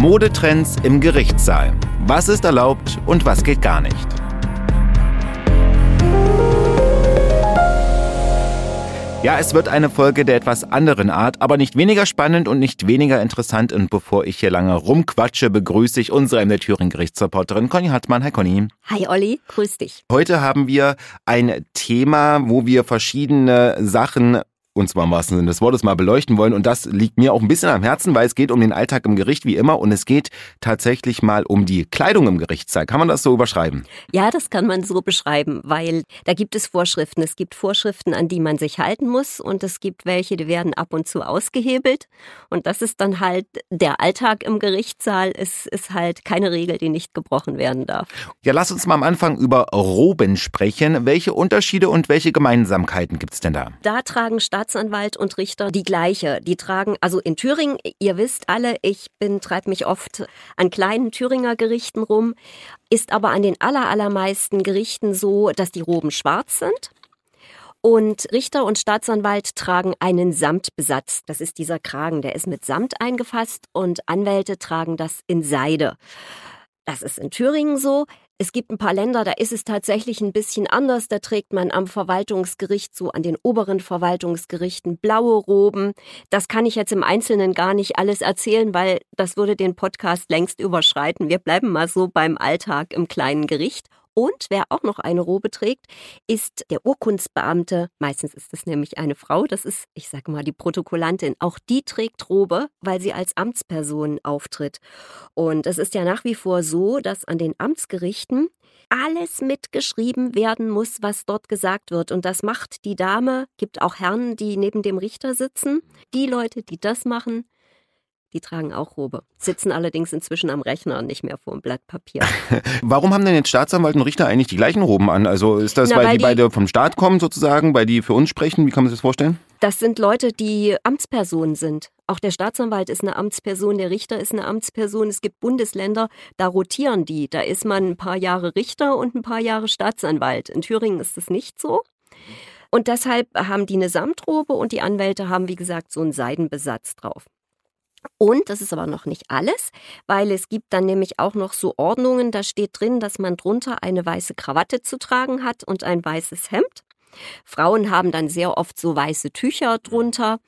Modetrends im Gerichtssaal. Was ist erlaubt und was geht gar nicht? Ja, es wird eine Folge der etwas anderen Art, aber nicht weniger spannend und nicht weniger interessant. Und bevor ich hier lange rumquatsche, begrüße ich unsere MD Thüringen Gerichtsreporterin Conny Hartmann. Hi Conny. Hi Olli, grüß dich. Heute haben wir ein Thema, wo wir verschiedene Sachen und zwar im wahrsten Sinne des Wortes mal beleuchten wollen. Und das liegt mir auch ein bisschen am Herzen, weil es geht um den Alltag im Gericht wie immer und es geht tatsächlich mal um die Kleidung im Gerichtssaal. Kann man das so überschreiben? Ja, das kann man so beschreiben, weil da gibt es Vorschriften. Es gibt Vorschriften, an die man sich halten muss und es gibt welche, die werden ab und zu ausgehebelt. Und das ist dann halt der Alltag im Gerichtssaal. Es ist halt keine Regel, die nicht gebrochen werden darf. Ja, lass uns mal am Anfang über Roben sprechen. Welche Unterschiede und welche Gemeinsamkeiten gibt es denn da? Da tragen Staats Staatsanwalt und Richter die gleiche. Die tragen, also in Thüringen, ihr wisst alle, ich bin, treibe mich oft an kleinen Thüringer Gerichten rum, ist aber an den aller, allermeisten Gerichten so, dass die Roben schwarz sind. Und Richter und Staatsanwalt tragen einen Samtbesatz. Das ist dieser Kragen, der ist mit Samt eingefasst und Anwälte tragen das in Seide. Das ist in Thüringen so. Es gibt ein paar Länder, da ist es tatsächlich ein bisschen anders. Da trägt man am Verwaltungsgericht, so an den oberen Verwaltungsgerichten, blaue Roben. Das kann ich jetzt im Einzelnen gar nicht alles erzählen, weil das würde den Podcast längst überschreiten. Wir bleiben mal so beim Alltag im kleinen Gericht. Und wer auch noch eine Robe trägt, ist der Urkundsbeamte. Meistens ist es nämlich eine Frau. Das ist, ich sage mal, die Protokollantin. Auch die trägt Robe, weil sie als Amtsperson auftritt. Und es ist ja nach wie vor so, dass an den Amtsgerichten alles mitgeschrieben werden muss, was dort gesagt wird. Und das macht die Dame, gibt auch Herren, die neben dem Richter sitzen. Die Leute, die das machen, die tragen auch Robe, sitzen allerdings inzwischen am Rechner und nicht mehr vor dem Blatt Papier. Warum haben denn jetzt Staatsanwalt und Richter eigentlich die gleichen Roben an? Also ist das, Na, weil, weil, die, die beide vom Staat kommen sozusagen, weil die für uns sprechen? Wie kann man sich das vorstellen? Das sind Leute, die Amtspersonen sind. Auch der Staatsanwalt ist eine Amtsperson, der Richter ist eine Amtsperson. Es gibt Bundesländer, da rotieren die. Da ist man ein paar Jahre Richter und ein paar Jahre Staatsanwalt. In Thüringen ist das nicht so. Und deshalb haben die eine Samtrobe und die Anwälte haben, wie gesagt, so einen Seidenbesatz drauf. Und das ist aber noch nicht alles, weil es gibt dann nämlich auch noch so Ordnungen, da steht drin, dass man drunter eine weiße Krawatte zu tragen hat und ein weißes Hemd. Frauen haben dann sehr oft so weiße Tücher drunter.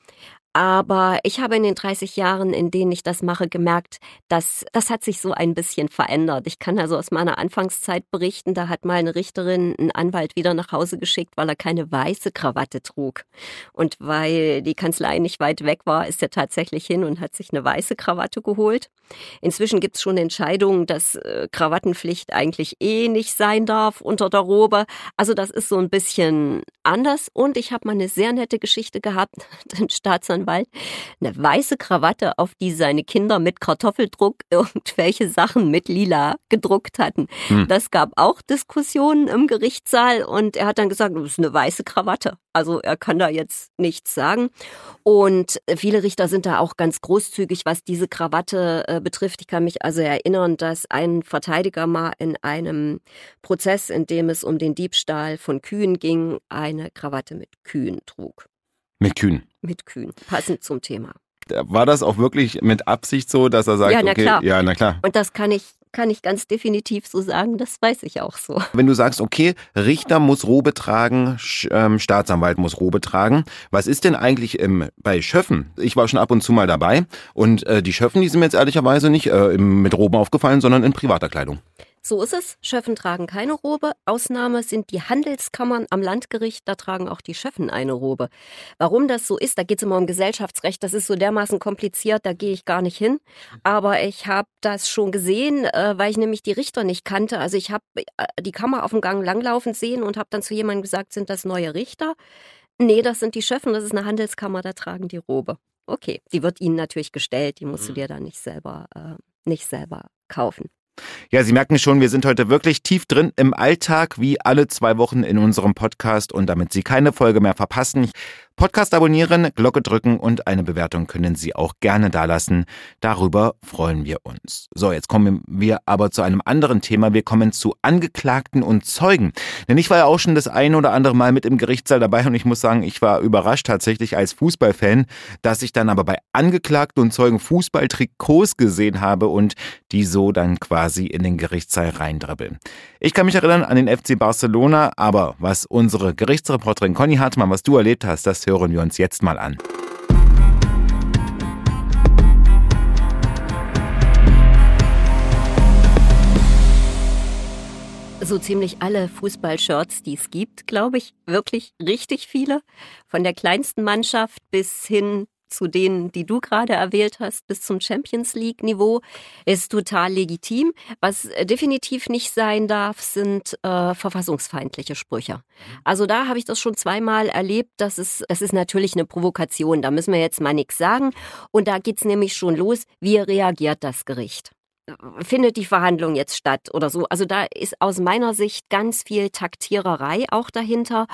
Aber ich habe in den 30 Jahren, in denen ich das mache, gemerkt, dass das hat sich so ein bisschen verändert. Ich kann also aus meiner Anfangszeit berichten, da hat mal eine Richterin einen Anwalt wieder nach Hause geschickt, weil er keine weiße Krawatte trug. Und weil die Kanzlei nicht weit weg war, ist er tatsächlich hin und hat sich eine weiße Krawatte geholt. Inzwischen gibt es schon Entscheidungen, dass äh, Krawattenpflicht eigentlich eh nicht sein darf unter der Robe. Also das ist so ein bisschen anders. Und ich habe mal eine sehr nette Geschichte gehabt, den Staatsanwalt eine weiße Krawatte, auf die seine Kinder mit Kartoffeldruck irgendwelche Sachen mit lila gedruckt hatten. Hm. Das gab auch Diskussionen im Gerichtssaal und er hat dann gesagt, das ist eine weiße Krawatte. Also er kann da jetzt nichts sagen. Und viele Richter sind da auch ganz großzügig, was diese Krawatte äh, betrifft. Ich kann mich also erinnern, dass ein Verteidiger mal in einem Prozess, in dem es um den Diebstahl von Kühen ging, eine Krawatte mit Kühen trug. Mit Kühen? Mit Kühen, passend zum Thema. War das auch wirklich mit Absicht so, dass er sagt, ja, na okay, klar. ja, na klar. Und das kann ich kann ich ganz definitiv so sagen, das weiß ich auch so. Wenn du sagst, okay, Richter muss Robe tragen, ähm, Staatsanwalt muss Robe tragen, was ist denn eigentlich ähm, bei Schöffen? Ich war schon ab und zu mal dabei und äh, die Schöffen, die sind mir jetzt ehrlicherweise nicht äh, mit Roben aufgefallen, sondern in privater Kleidung. So ist es. Schöffen tragen keine Robe. Ausnahme sind die Handelskammern am Landgericht. Da tragen auch die Schöffen eine Robe. Warum das so ist, da geht es immer um Gesellschaftsrecht. Das ist so dermaßen kompliziert, da gehe ich gar nicht hin. Aber ich habe das schon gesehen, äh, weil ich nämlich die Richter nicht kannte. Also ich habe äh, die Kammer auf dem Gang langlaufen sehen und habe dann zu jemandem gesagt, sind das neue Richter? Nee, das sind die Schöffen, das ist eine Handelskammer, da tragen die Robe. Okay, die wird ihnen natürlich gestellt, die musst du mhm. dir dann nicht selber, äh, nicht selber kaufen. Ja, Sie merken schon, wir sind heute wirklich tief drin im Alltag, wie alle zwei Wochen in unserem Podcast. Und damit Sie keine Folge mehr verpassen, Podcast abonnieren, Glocke drücken und eine Bewertung können Sie auch gerne dalassen. Darüber freuen wir uns. So, jetzt kommen wir aber zu einem anderen Thema. Wir kommen zu Angeklagten und Zeugen. Denn ich war ja auch schon das ein oder andere Mal mit im Gerichtssaal dabei und ich muss sagen, ich war überrascht tatsächlich als Fußballfan, dass ich dann aber bei Angeklagten und Zeugen Fußballtrikots gesehen habe und die so dann quasi in den Gerichtssaal reindribbeln. Ich kann mich erinnern an den FC Barcelona, aber was unsere Gerichtsreporterin Conny Hartmann, was du erlebt hast, das hören wir uns jetzt mal an. so ziemlich alle Fußballshirts, die es gibt, glaube ich, wirklich richtig viele. Von der kleinsten Mannschaft bis hin zu denen, die du gerade erwählt hast, bis zum Champions League-Niveau, ist total legitim. Was äh, definitiv nicht sein darf, sind äh, verfassungsfeindliche Sprüche. Mhm. Also da habe ich das schon zweimal erlebt. Das ist, das ist natürlich eine Provokation. Da müssen wir jetzt mal nichts sagen. Und da geht es nämlich schon los. Wie reagiert das Gericht? findet die Verhandlung jetzt statt oder so. Also da ist aus meiner Sicht ganz viel Taktiererei auch dahinter.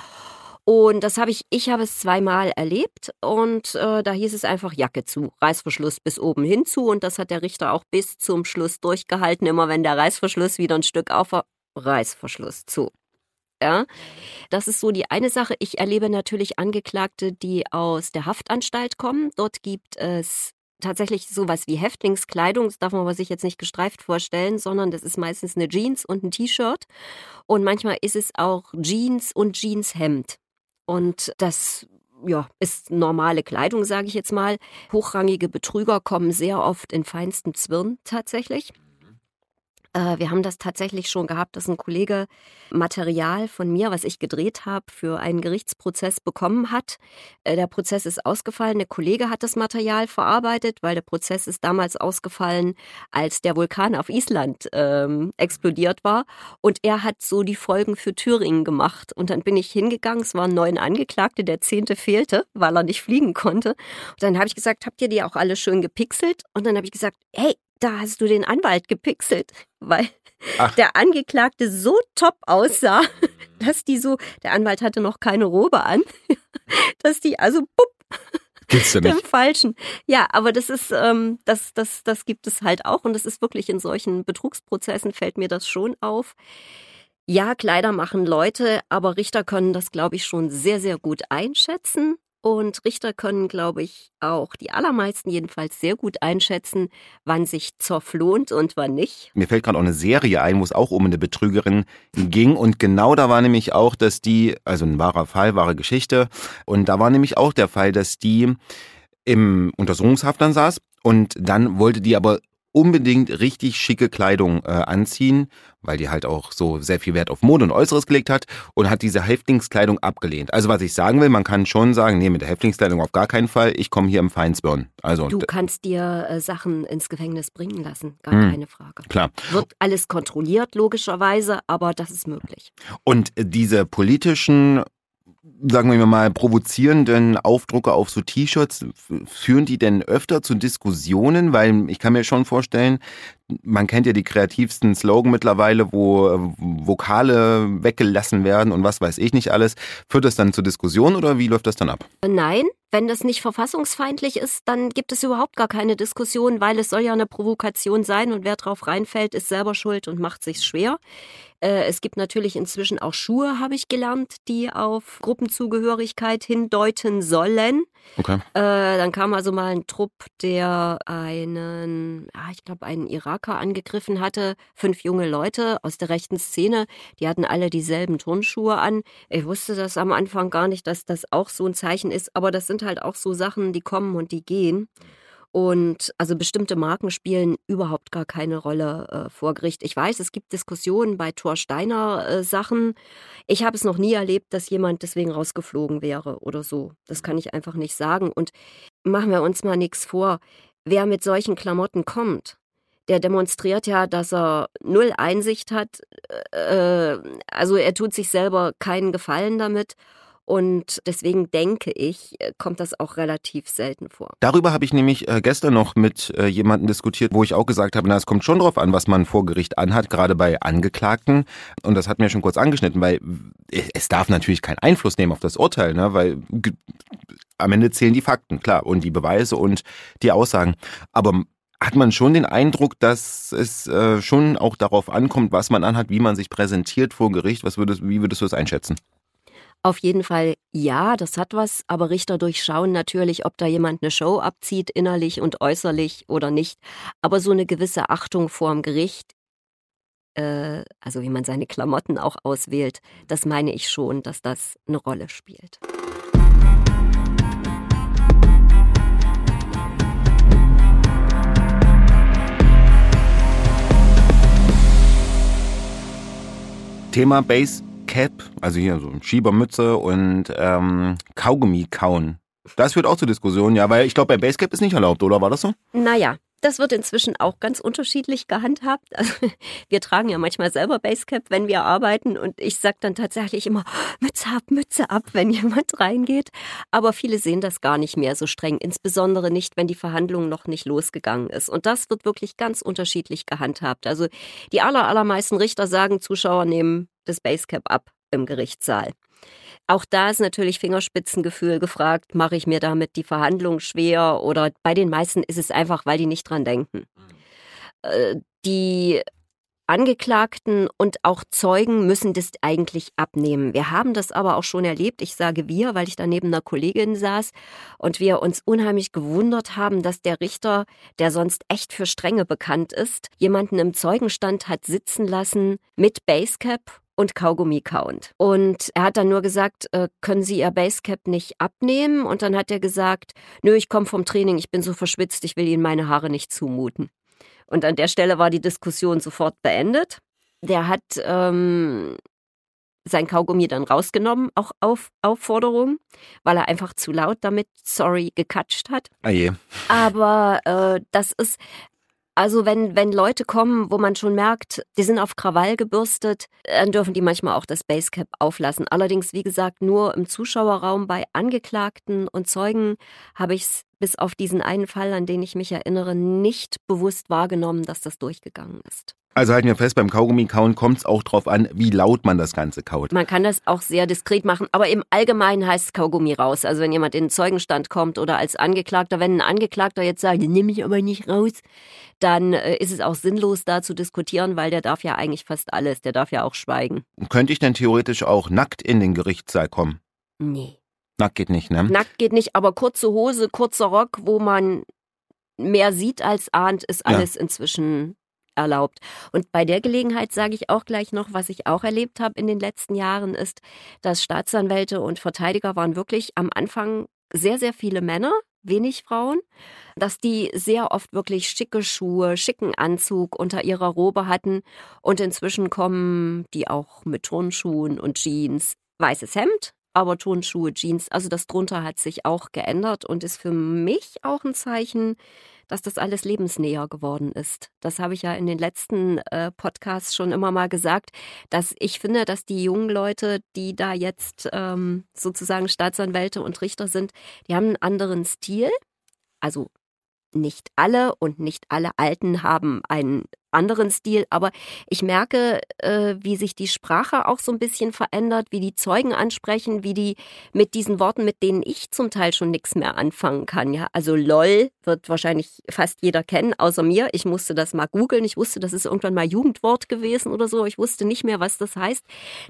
Und das habe ich, ich habe es zweimal erlebt und äh, da hieß es einfach Jacke zu, Reißverschluss bis oben hin zu und das hat der Richter auch bis zum Schluss durchgehalten. Immer wenn der Reißverschluss wieder ein Stück auf war, Reißverschluss zu. Ja, das ist so die eine Sache. Ich erlebe natürlich Angeklagte, die aus der Haftanstalt kommen. Dort gibt es tatsächlich sowas wie Häftlingskleidung. Das darf man aber sich jetzt nicht gestreift vorstellen, sondern das ist meistens eine Jeans und ein T-Shirt. Und manchmal ist es auch Jeans und Jeanshemd. Und das ja, ist normale Kleidung, sage ich jetzt mal. Hochrangige Betrüger kommen sehr oft in feinsten Zwirn tatsächlich. Äh, wir haben das tatsächlich schon gehabt, dass ein Kollege Material von mir, was ich gedreht habe, für einen Gerichtsprozess bekommen hat. Äh, der Prozess ist ausgefallen. Der Kollege hat das Material verarbeitet, weil der Prozess ist damals ausgefallen, als der Vulkan auf Island ähm, explodiert war. Und er hat so die Folgen für Thüringen gemacht. Und dann bin ich hingegangen. Es waren neun Angeklagte. Der zehnte fehlte, weil er nicht fliegen konnte. Und dann habe ich gesagt, habt ihr die auch alle schön gepixelt? Und dann habe ich gesagt, hey, da hast du den Anwalt gepixelt, weil Ach. der Angeklagte so top aussah, dass die so, der Anwalt hatte noch keine Robe an, dass die also bupp, Gibt's ja nicht. Im Falschen. Ja, aber das ist, ähm, das, das, das gibt es halt auch und das ist wirklich in solchen Betrugsprozessen fällt mir das schon auf. Ja, Kleider machen Leute, aber Richter können das, glaube ich, schon sehr, sehr gut einschätzen. Und Richter können, glaube ich, auch die allermeisten jedenfalls sehr gut einschätzen, wann sich Zoff lohnt und wann nicht. Mir fällt gerade auch eine Serie ein, wo es auch um eine Betrügerin ging. Und genau da war nämlich auch, dass die, also ein wahrer Fall, wahre Geschichte. Und da war nämlich auch der Fall, dass die im Untersuchungshaft dann saß und dann wollte die aber unbedingt richtig schicke Kleidung äh, anziehen, weil die halt auch so sehr viel Wert auf Mode und Äußeres gelegt hat und hat diese Häftlingskleidung abgelehnt. Also was ich sagen will, man kann schon sagen, nee, mit der Häftlingskleidung auf gar keinen Fall, ich komme hier im Feinsbirn. Also du kannst dir äh, Sachen ins Gefängnis bringen lassen, gar mh, keine Frage. Klar. Wird alles kontrolliert logischerweise, aber das ist möglich. Und diese politischen sagen wir mal, provozierenden Aufdrucke auf so T-Shirts, führen die denn öfter zu Diskussionen? Weil ich kann mir schon vorstellen, man kennt ja die kreativsten Slogan mittlerweile, wo äh, Vokale weggelassen werden und was weiß ich nicht alles. Führt das dann zu Diskussionen oder wie läuft das dann ab? Nein, wenn das nicht verfassungsfeindlich ist, dann gibt es überhaupt gar keine Diskussion, weil es soll ja eine Provokation sein und wer drauf reinfällt, ist selber schuld und macht sich's schwer. Äh, es gibt natürlich inzwischen auch Schuhe, habe ich gelernt, die auf Gruppenzugehörigkeit hindeuten sollen. Okay. Äh, dann kam also mal ein Trupp, der einen, ich glaube, einen Iraker angegriffen hatte. Fünf junge Leute aus der rechten Szene, die hatten alle dieselben Turnschuhe an. Ich wusste das am Anfang gar nicht, dass das auch so ein Zeichen ist, aber das sind halt auch so Sachen, die kommen und die gehen. Und also bestimmte Marken spielen überhaupt gar keine Rolle äh, vor Gericht. Ich weiß, es gibt Diskussionen bei Thorsteiner äh, Sachen. Ich habe es noch nie erlebt, dass jemand deswegen rausgeflogen wäre oder so. Das kann ich einfach nicht sagen. Und machen wir uns mal nichts vor. Wer mit solchen Klamotten kommt, der demonstriert ja, dass er null Einsicht hat. Äh, also er tut sich selber keinen Gefallen damit Und deswegen denke ich, äh, kommt das auch relativ selten vor. Darüber habe ich nämlich äh, gestern noch mit äh, jemandem diskutiert, wo ich auch gesagt habe, na, es kommt schon drauf an, was man vor Gericht anhat, gerade bei Angeklagten. Und das hat mir schon kurz angeschnitten, weil es darf natürlich keinen Einfluss nehmen auf das Urteil, ne? weil am Ende zählen die Fakten, klar, und die Beweise und die Aussagen. Aber hat man schon den Eindruck, dass es schon auch darauf ankommt, was man anhat, wie man sich präsentiert vor Gericht. Was würdest, wie würdest du das einschätzen? Auf jeden Fall ja, das hat was, aber Richter durchschauen natürlich, ob da jemand eine Show abzieht, innerlich und äußerlich oder nicht. Aber so eine gewisse Achtung vorm Gericht, äh, also wie man seine Klamotten auch auswählt, das meine ich schon, dass das eine Rolle spielt. Thema Base Cap, also hier so Schiebermütze und ähm, Kaugummi kauen. Das führt auch zur Diskussion, ja, weil ich glaube, bei Basecap ist nicht erlaubt, oder war das so? Naja, das wird inzwischen auch ganz unterschiedlich gehandhabt. Also, wir tragen ja manchmal selber Basecap, wenn wir arbeiten und ich sage dann tatsächlich immer Mütze ab, Mütze ab, wenn jemand reingeht. Aber viele sehen das gar nicht mehr so streng, insbesondere nicht, wenn die Verhandlung noch nicht losgegangen ist. Und das wird wirklich ganz unterschiedlich gehandhabt. Also die aller, allermeisten Richter sagen, Zuschauer nehmen das Basecap ab im Gerichtssaal. Auch da ist natürlich Fingerspitzengefühl gefragt. Mache ich mir damit die Verhandlung schwer oder bei den meisten ist es einfach, weil die nicht dran denken. Äh, die Angeklagten und auch Zeugen müssen das eigentlich abnehmen. Wir haben das aber auch schon erlebt. Ich sage wir, weil ich da neben einer Kollegin saß und wir uns unheimlich gewundert haben, dass der Richter, der sonst echt für Strenge bekannt ist, jemanden im Zeugenstand hat sitzen lassen mit Basecap und Kaugummi count. Und er hat dann nur gesagt, äh, können Sie Ihr Basecap nicht abnehmen? Und dann hat er gesagt, nö, ich komme vom Training, ich bin so verschwitzt, ich will Ihnen meine Haare nicht zumuten. Und an der Stelle war die Diskussion sofort beendet. Der hat ähm, sein Kaugummi dann rausgenommen, auch auf Aufforderung, weil er einfach zu laut damit, sorry, gekatscht hat. Ah je. Aber äh, das ist, also wenn, wenn Leute kommen, wo man schon merkt, die sind auf Krawall gebürstet, dann dürfen die manchmal auch das Basecap auflassen. Allerdings, wie gesagt, nur im Zuschauerraum bei Angeklagten und Zeugen habe ich es bis auf diesen einen Fall, an den ich mich erinnere, nicht bewusst wahrgenommen, dass das durchgegangen ist. Also halten wir fest, beim Kaugummi-Kauen kommt es auch drauf an, wie laut man das Ganze kaut. Man kann das auch sehr diskret machen, aber im Allgemeinen heißt Kaugummi raus. Also wenn jemand in den Zeugenstand kommt oder als Angeklagter, wenn ein Angeklagter jetzt sagt, nehme ich aber nicht raus, dann äh, ist es auch sinnlos, da zu diskutieren, weil der darf ja eigentlich fast alles, der darf ja auch schweigen. Könnte ich denn theoretisch auch nackt in den Gerichtssaal kommen? Nee. Nackt geht nicht, ne? Nackt geht nicht, aber kurze Hose, kurzer Rock, wo man mehr sieht als ahnt, ist alles ja. inzwischen erlaubt. Und bei der Gelegenheit sage ich auch gleich noch, was ich auch erlebt habe in den letzten Jahren, ist, dass Staatsanwälte und Verteidiger waren wirklich am Anfang sehr, sehr viele Männer, wenig Frauen, dass die sehr oft wirklich schicke Schuhe, schicken Anzug unter ihrer Robe hatten. Und inzwischen kommen die auch mit Turnschuhen und Jeans, weißes Hemd, aber Turnschuhe, Jeans, also das drunter hat sich auch geändert und ist für mich auch ein Zeichen, dass das alles lebensnäher geworden ist. Das habe ich ja in den letzten äh, Podcasts schon immer mal gesagt, dass ich finde, dass die jungen Leute, die da jetzt ähm, sozusagen Staatsanwälte und Richter sind, die haben einen anderen Stil. Also nicht alle und nicht alle Alten haben einen anderen Stil, aber ich merke, äh, wie sich die Sprache auch so ein bisschen verändert, wie die Zeugen ansprechen, wie die mit diesen Worten, mit denen ich zum Teil schon nichts mehr anfangen kann. Ja, also LOL wird wahrscheinlich fast jeder kennen, außer mir. Ich musste das mal googeln. Ich wusste, das ist irgendwann mal Jugendwort gewesen oder so. Ich wusste nicht mehr, was das heißt.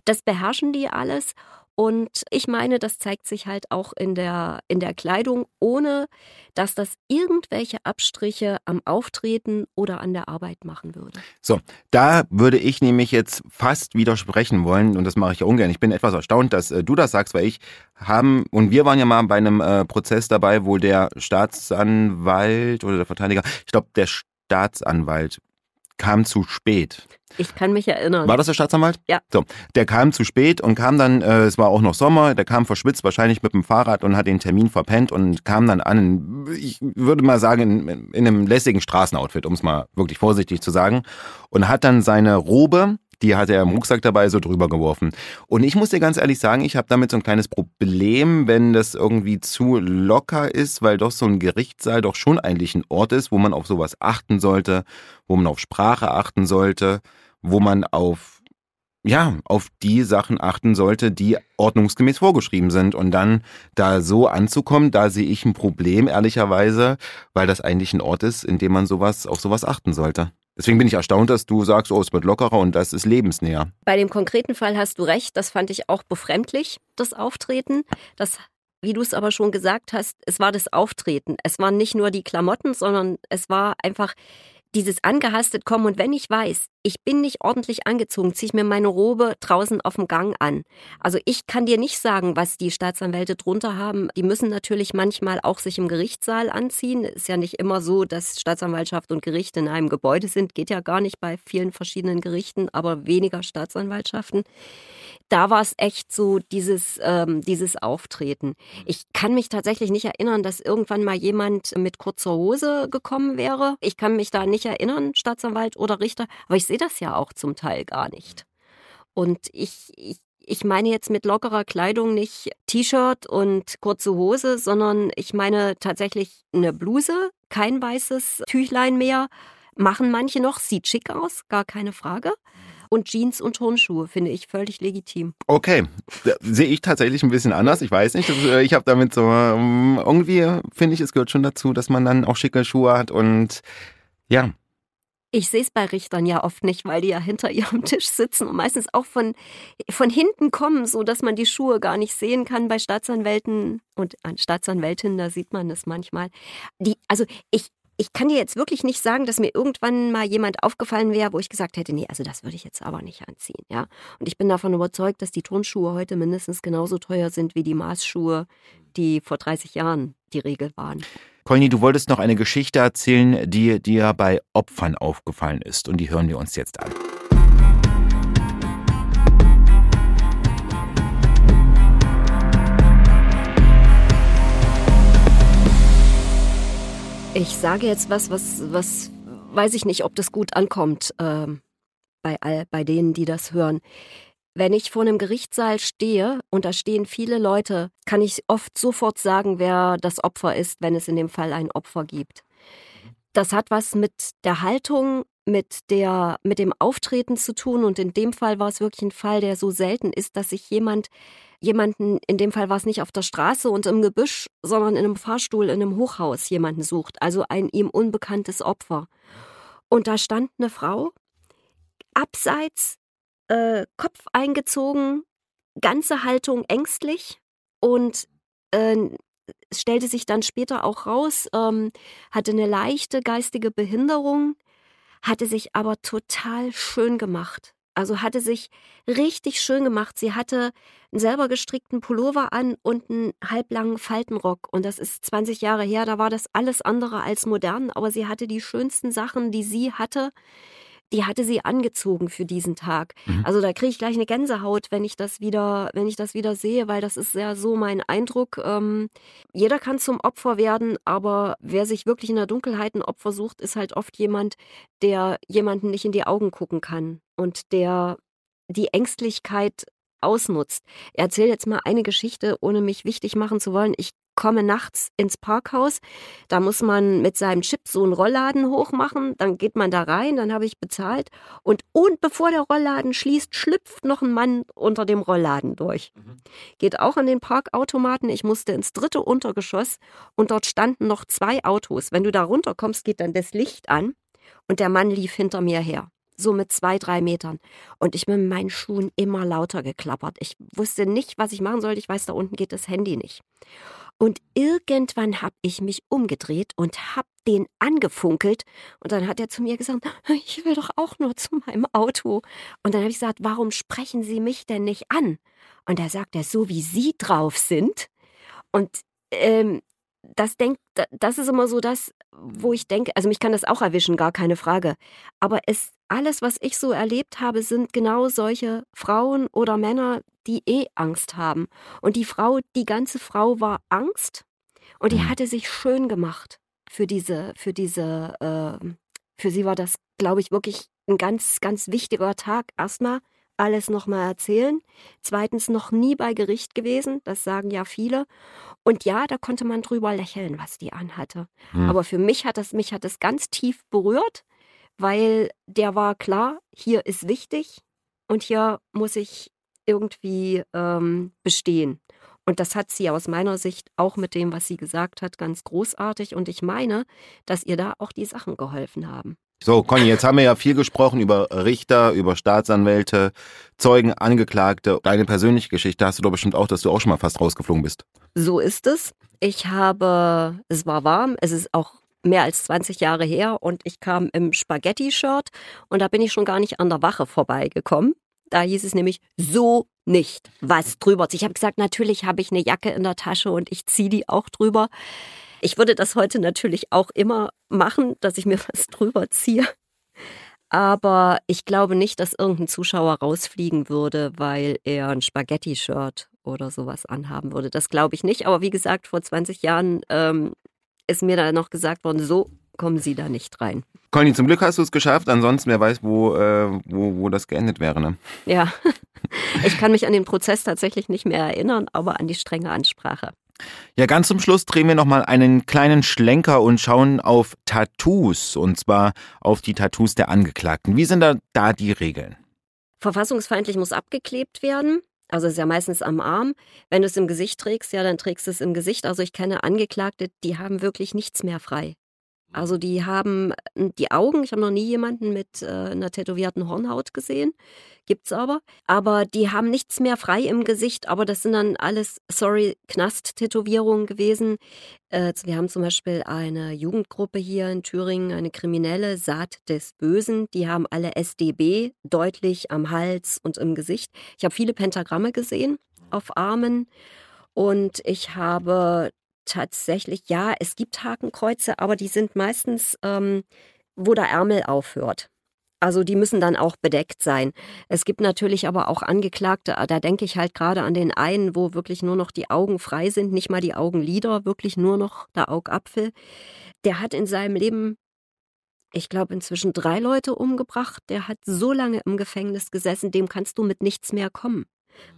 Das beherrschen die alles. Und ich meine, das zeigt sich halt auch in der, in der Kleidung, ohne dass das irgendwelche Abstriche am Auftreten oder an der Arbeit machen würde. So, da würde ich nämlich jetzt fast widersprechen wollen und das mache ich ja ungern. Ich bin etwas erstaunt, dass äh, du das sagst, weil ich haben, und wir waren ja mal bei einem äh, Prozess dabei, wo der Staatsanwalt oder der Verteidiger, ich glaube, der Staatsanwalt kam zu spät. Ich kann mich erinnern. War das der Staatsanwalt? Ja. So, der kam zu spät und kam dann, äh, es war auch noch Sommer, der kam verschwitzt wahrscheinlich mit dem Fahrrad und hat den Termin verpennt und kam dann an, ich würde mal sagen, in, in einem lässigen Straßenoutfit, um es mal wirklich vorsichtig zu sagen, und hat dann seine Robe die hat er im Rucksack dabei so drüber geworfen. Und ich muss dir ganz ehrlich sagen, ich habe damit so ein kleines Problem, wenn das irgendwie zu locker ist, weil doch so ein Gerichtssaal doch schon eigentlich ein Ort ist, wo man auf sowas achten sollte, wo man auf Sprache achten sollte, wo man auf ja, auf die Sachen achten sollte, die ordnungsgemäß vorgeschrieben sind. Und dann da so anzukommen, da sehe ich ein Problem, ehrlicherweise, weil das eigentlich ein Ort ist, in dem man sowas, auf sowas achten sollte. Deswegen bin ich erstaunt, dass du sagst, oh, es wird lockerer und das ist lebensnäher. Bei dem konkreten Fall hast du recht. Das fand ich auch befremdlich, das Auftreten. Das wie du es aber schon gesagt hast, es war das Auftreten. Es waren nicht nur die Klamotten, sondern es war einfach dieses angehastet kommen und wenn ich weiß, ich bin nicht ordentlich angezogen, ziehe ich mir meine Robe draußen auf dem Gang an. Also ich kann dir nicht sagen, was die Staatsanwälte drunter haben. Die müssen natürlich manchmal auch sich im Gerichtssaal anziehen. Ist ja nicht immer so, dass Staatsanwaltschaft und Gericht in einem Gebäude sind. Geht ja gar nicht bei vielen verschiedenen Gerichten, aber weniger Staatsanwaltschaften da war es echt so dieses, ähm, dieses Auftreten. Ich kann mich tatsächlich nicht erinnern, dass irgendwann mal jemand mit kurzer Hose gekommen wäre. Ich kann mich da nicht erinnern, Staatsanwalt oder Richter, aber ich sehe das ja auch zum Teil gar nicht. Und ich, ich ich meine jetzt mit lockerer Kleidung nicht T-Shirt und kurze Hose, sondern ich meine tatsächlich eine Bluse, kein weißes Tüchlein mehr. Machen manche noch, sieht schick aus, gar keine Frage. Und Jeans und Turnschuhe finde ich völlig legitim. Okay, sehe ich tatsächlich ein bisschen anders. Ich weiß nicht. Äh, ich habe damit so ähm, irgendwie finde ich, es gehört schon dazu, dass man dann auch schicke Schuhe hat und ja. Ich sehe es bei Richtern ja oft nicht, weil die ja hinter ihrem Tisch sitzen und meistens auch von, von hinten kommen, so dass man die Schuhe gar nicht sehen kann. Bei Staatsanwälten und an Staatsanwältinnen, da sieht man das manchmal. Die, also ich, ich kann dir jetzt wirklich nicht sagen, dass mir irgendwann mal jemand aufgefallen wäre, wo ich gesagt hätte, nee, also das würde ich jetzt aber nicht anziehen, ja. Und ich bin davon überzeugt, dass die Turnschuhe heute mindestens genauso teuer sind wie die Maßschuhe, die vor 30 Jahren die Regel waren. Conny, du wolltest noch eine Geschichte erzählen, die dir bei Opfern aufgefallen ist und die hören wir uns jetzt an. Ich sage jetzt was, was, was weiß ich nicht, ob das gut ankommt äh, bei, all, bei denen, die das hören. Wenn ich vor einem Gerichtssaal stehe und da stehen viele Leute, kann ich oft sofort sagen, wer das Opfer ist, wenn es in dem Fall ein Opfer gibt. Das hat was mit der Haltung, mit der, mit dem Auftreten zu tun und in dem Fall war es wirklich ein Fall, der so selten ist, dass sich jemand jemanden, in dem Fall war es nicht auf der Straße und im Gebüsch, sondern in einem Fahrstuhl in einem Hochhaus jemanden sucht, also ein ihm unbekanntes Opfer. Und da stand eine Frau, abseits, äh, Kopf eingezogen, ganze Haltung ängstlich und äh, stellte sich dann später auch raus, ähm, hatte eine leichte geistige Behinderung, hatte sich aber total schön gemacht. Also hatte sich richtig schön gemacht. Sie hatte einen selber gestrickten Pullover an und einen halblangen Faltenrock. Und das ist 20 Jahre her, da war das alles andere als modern, aber sie hatte die schönsten Sachen, die sie hatte die hatte sie angezogen für diesen Tag. Mhm. Also da kriege ich gleich eine Gänsehaut, wenn ich das wieder, wenn ich das wieder sehe, weil das ist ja so mein Eindruck. Ähm, jeder kann zum Opfer werden, aber wer sich wirklich in der Dunkelheit ein Opfer sucht, ist halt oft jemand, der jemanden nicht in die Augen gucken kann und der die Ängstlichkeit ausnutzt. Erzähl jetzt mal eine Geschichte, ohne mich wichtig machen zu wollen. Ich komme nachts ins Parkhaus. Da muss man mit seinem Chip so einen Rollladen hochmachen. Dann geht man da rein, dann habe ich bezahlt. Und, und bevor der Rollladen schließt, schlüpft noch ein Mann unter dem Rollladen durch. Mhm. Geht auch an den Parkautomaten. Ich musste ins dritte Untergeschoss und dort standen noch zwei Autos. Wenn du da runterkommst, geht dann das Licht an und der Mann lief hinter mir her so mit zwei, drei Metern. Und ich bin mit meinen Schuhen immer lauter geklappert. Ich wusste nicht, was ich machen sollte. Ich weiß, da unten geht das Handy nicht. Und irgendwann habe ich mich umgedreht und habe den angefunkelt. Und dann hat er zu mir gesagt, ich will doch auch nur zu meinem Auto. Und dann habe ich gesagt, warum sprechen Sie mich denn nicht an? Und da sagt er, so wie Sie drauf sind. Und ähm, das denkt, das ist immer so das, wo ich denke, also mich kann das auch erwischen, gar keine Frage. Aber es, alles, was ich so erlebt habe, sind genau solche Frauen oder Männer, die eh Angst haben. Und die Frau, die ganze Frau war Angst und die mhm. hatte sich schön gemacht für diese, für diese, äh, für sie war das, glaube ich, wirklich ein ganz, ganz wichtiger Tag. Erstmal alles nochmal erzählen. Zweitens noch nie bei Gericht gewesen, das sagen ja viele. Und ja, da konnte man drüber lächeln, was die anhatte. Hm. Aber für mich hat das, mich hat das ganz tief berührt, weil der war klar, hier ist wichtig und hier muss ich irgendwie ähm, bestehen. Und das hat sie aus meiner Sicht auch mit dem, was sie gesagt hat, ganz großartig. Und ich meine, dass ihr da auch die Sachen geholfen haben. So, Conny, jetzt haben wir ja viel gesprochen über Richter, über Staatsanwälte, Zeugen, Angeklagte. Deine persönliche Geschichte hast du doch bestimmt auch, dass du auch schon mal fast rausgeflogen bist. So ist es. Ich habe, es war warm, es ist auch mehr als 20 Jahre her und ich kam im Spaghetti-Shirt und da bin ich schon gar nicht an der Wache vorbeigekommen. Da hieß es nämlich so nicht was drüber. Ich habe gesagt, natürlich habe ich eine Jacke in der Tasche und ich ziehe die auch drüber. Ich würde das heute natürlich auch immer machen, dass ich mir was drüber ziehe. Aber ich glaube nicht, dass irgendein Zuschauer rausfliegen würde, weil er ein Spaghetti-Shirt oder sowas anhaben würde. Das glaube ich nicht. Aber wie gesagt, vor 20 Jahren ähm, ist mir da noch gesagt worden, so kommen Sie da nicht rein. Conny, zum Glück hast du es geschafft. Ansonsten, wer weiß, wo, äh, wo, wo das geendet wäre. Ne? Ja, ich kann mich an den Prozess tatsächlich nicht mehr erinnern, aber an die strenge Ansprache. Ja, ganz zum Schluss drehen wir nochmal einen kleinen Schlenker und schauen auf Tattoos, und zwar auf die Tattoos der Angeklagten. Wie sind da, da die Regeln? Verfassungsfeindlich muss abgeklebt werden. Also ist ja meistens am Arm. Wenn du es im Gesicht trägst, ja, dann trägst du es im Gesicht. Also ich kenne Angeklagte, die haben wirklich nichts mehr frei. Also die haben äh, die Augen, ich habe noch nie jemanden mit äh, einer tätowierten Hornhaut gesehen, gibt's aber, aber die haben nichts mehr frei im Gesicht, aber das sind dann alles, sorry, Knast-Tätowierungen gewesen. Äh, wir haben zum Beispiel eine Jugendgruppe hier in Thüringen, eine kriminelle Saat des Bösen, die haben alle SDB deutlich am Hals und im Gesicht. Ich habe viele Pentagramme gesehen auf Armen. Und ich habe tatsächlich, ja, es gibt Hakenkreuze, aber die sind meistens, ähm, wo der Ärmel aufhört. Also die müssen dann auch bedeckt sein. Es gibt natürlich aber auch Angeklagte, da denke ich halt gerade an den einen, wo wirklich nur noch die Augen frei sind, nicht mal die Augenlider, wirklich nur noch der Augapfel. Der hat in seinem Leben, ich glaube, inzwischen drei Leute umgebracht. Der hat so lange im Gefängnis gesessen, dem kannst du mit nichts mehr kommen.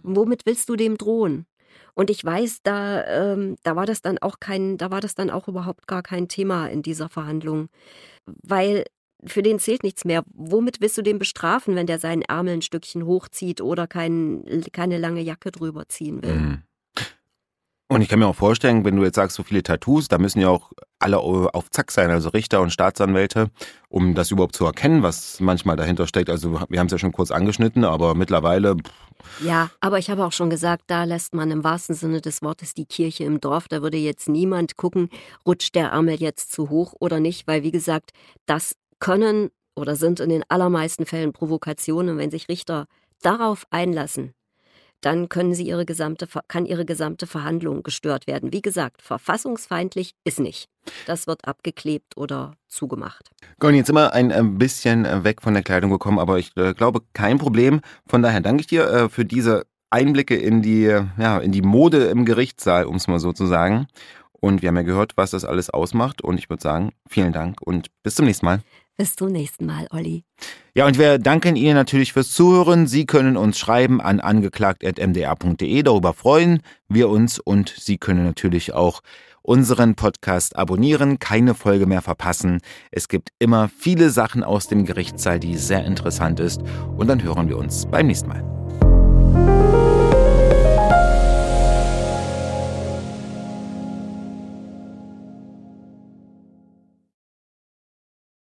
Womit willst du dem drohen? Und ich weiß, da, ähm, da war das dann auch kein, da war das dann auch überhaupt gar kein Thema in dieser Verhandlung. Weil für den zählt nichts mehr. Womit willst du den bestrafen, wenn der seinen Ärmel ein Stückchen hochzieht oder kein, keine lange Jacke drüber ziehen will? Mhm. Und ich kann mir auch vorstellen, wenn du jetzt sagst, so viele Tattoos, da müssen ja auch alle auf Zack sein, also Richter und Staatsanwälte, um das überhaupt zu erkennen, was manchmal dahinter steckt. Also wir haben es ja schon kurz angeschnitten, aber mittlerweile. Ja, aber ich habe auch schon gesagt, da lässt man im wahrsten Sinne des Wortes die Kirche im Dorf. Da würde jetzt niemand gucken, rutscht der Ärmel jetzt zu hoch oder nicht, weil wie gesagt, das können oder sind in den allermeisten Fällen Provokationen. Wenn sich Richter darauf einlassen, dann können sie ihre gesamte, kann ihre gesamte Verhandlung gestört werden. Wie gesagt, verfassungsfeindlich ist nicht. Das wird abgeklebt oder zugemacht. Conny, jetzt immer ein bisschen äh, weg von der Kleidung gekommen, aber ich äh, glaube, kein Problem. Von daher danke ich dir äh, für diese Einblicke in die, ja, in die Mode im Gerichtssaal, um es mal so zu sagen. Und wir haben ja gehört, was das alles ausmacht. Und ich würde sagen, vielen Dank und bis zum nächsten Mal. Bis zum nächsten Mal, Olli. Ja, und wir danken Ihnen natürlich fürs Zuhören. Sie können uns schreiben an angeklagt.mdr.de. Darüber freuen wir uns und Sie können natürlich auch unseren Podcast abonnieren, keine Folge mehr verpassen. Es gibt immer viele Sachen aus dem Gerichtssaal, die sehr interessant ist. Und dann hören wir uns beim nächsten Mal.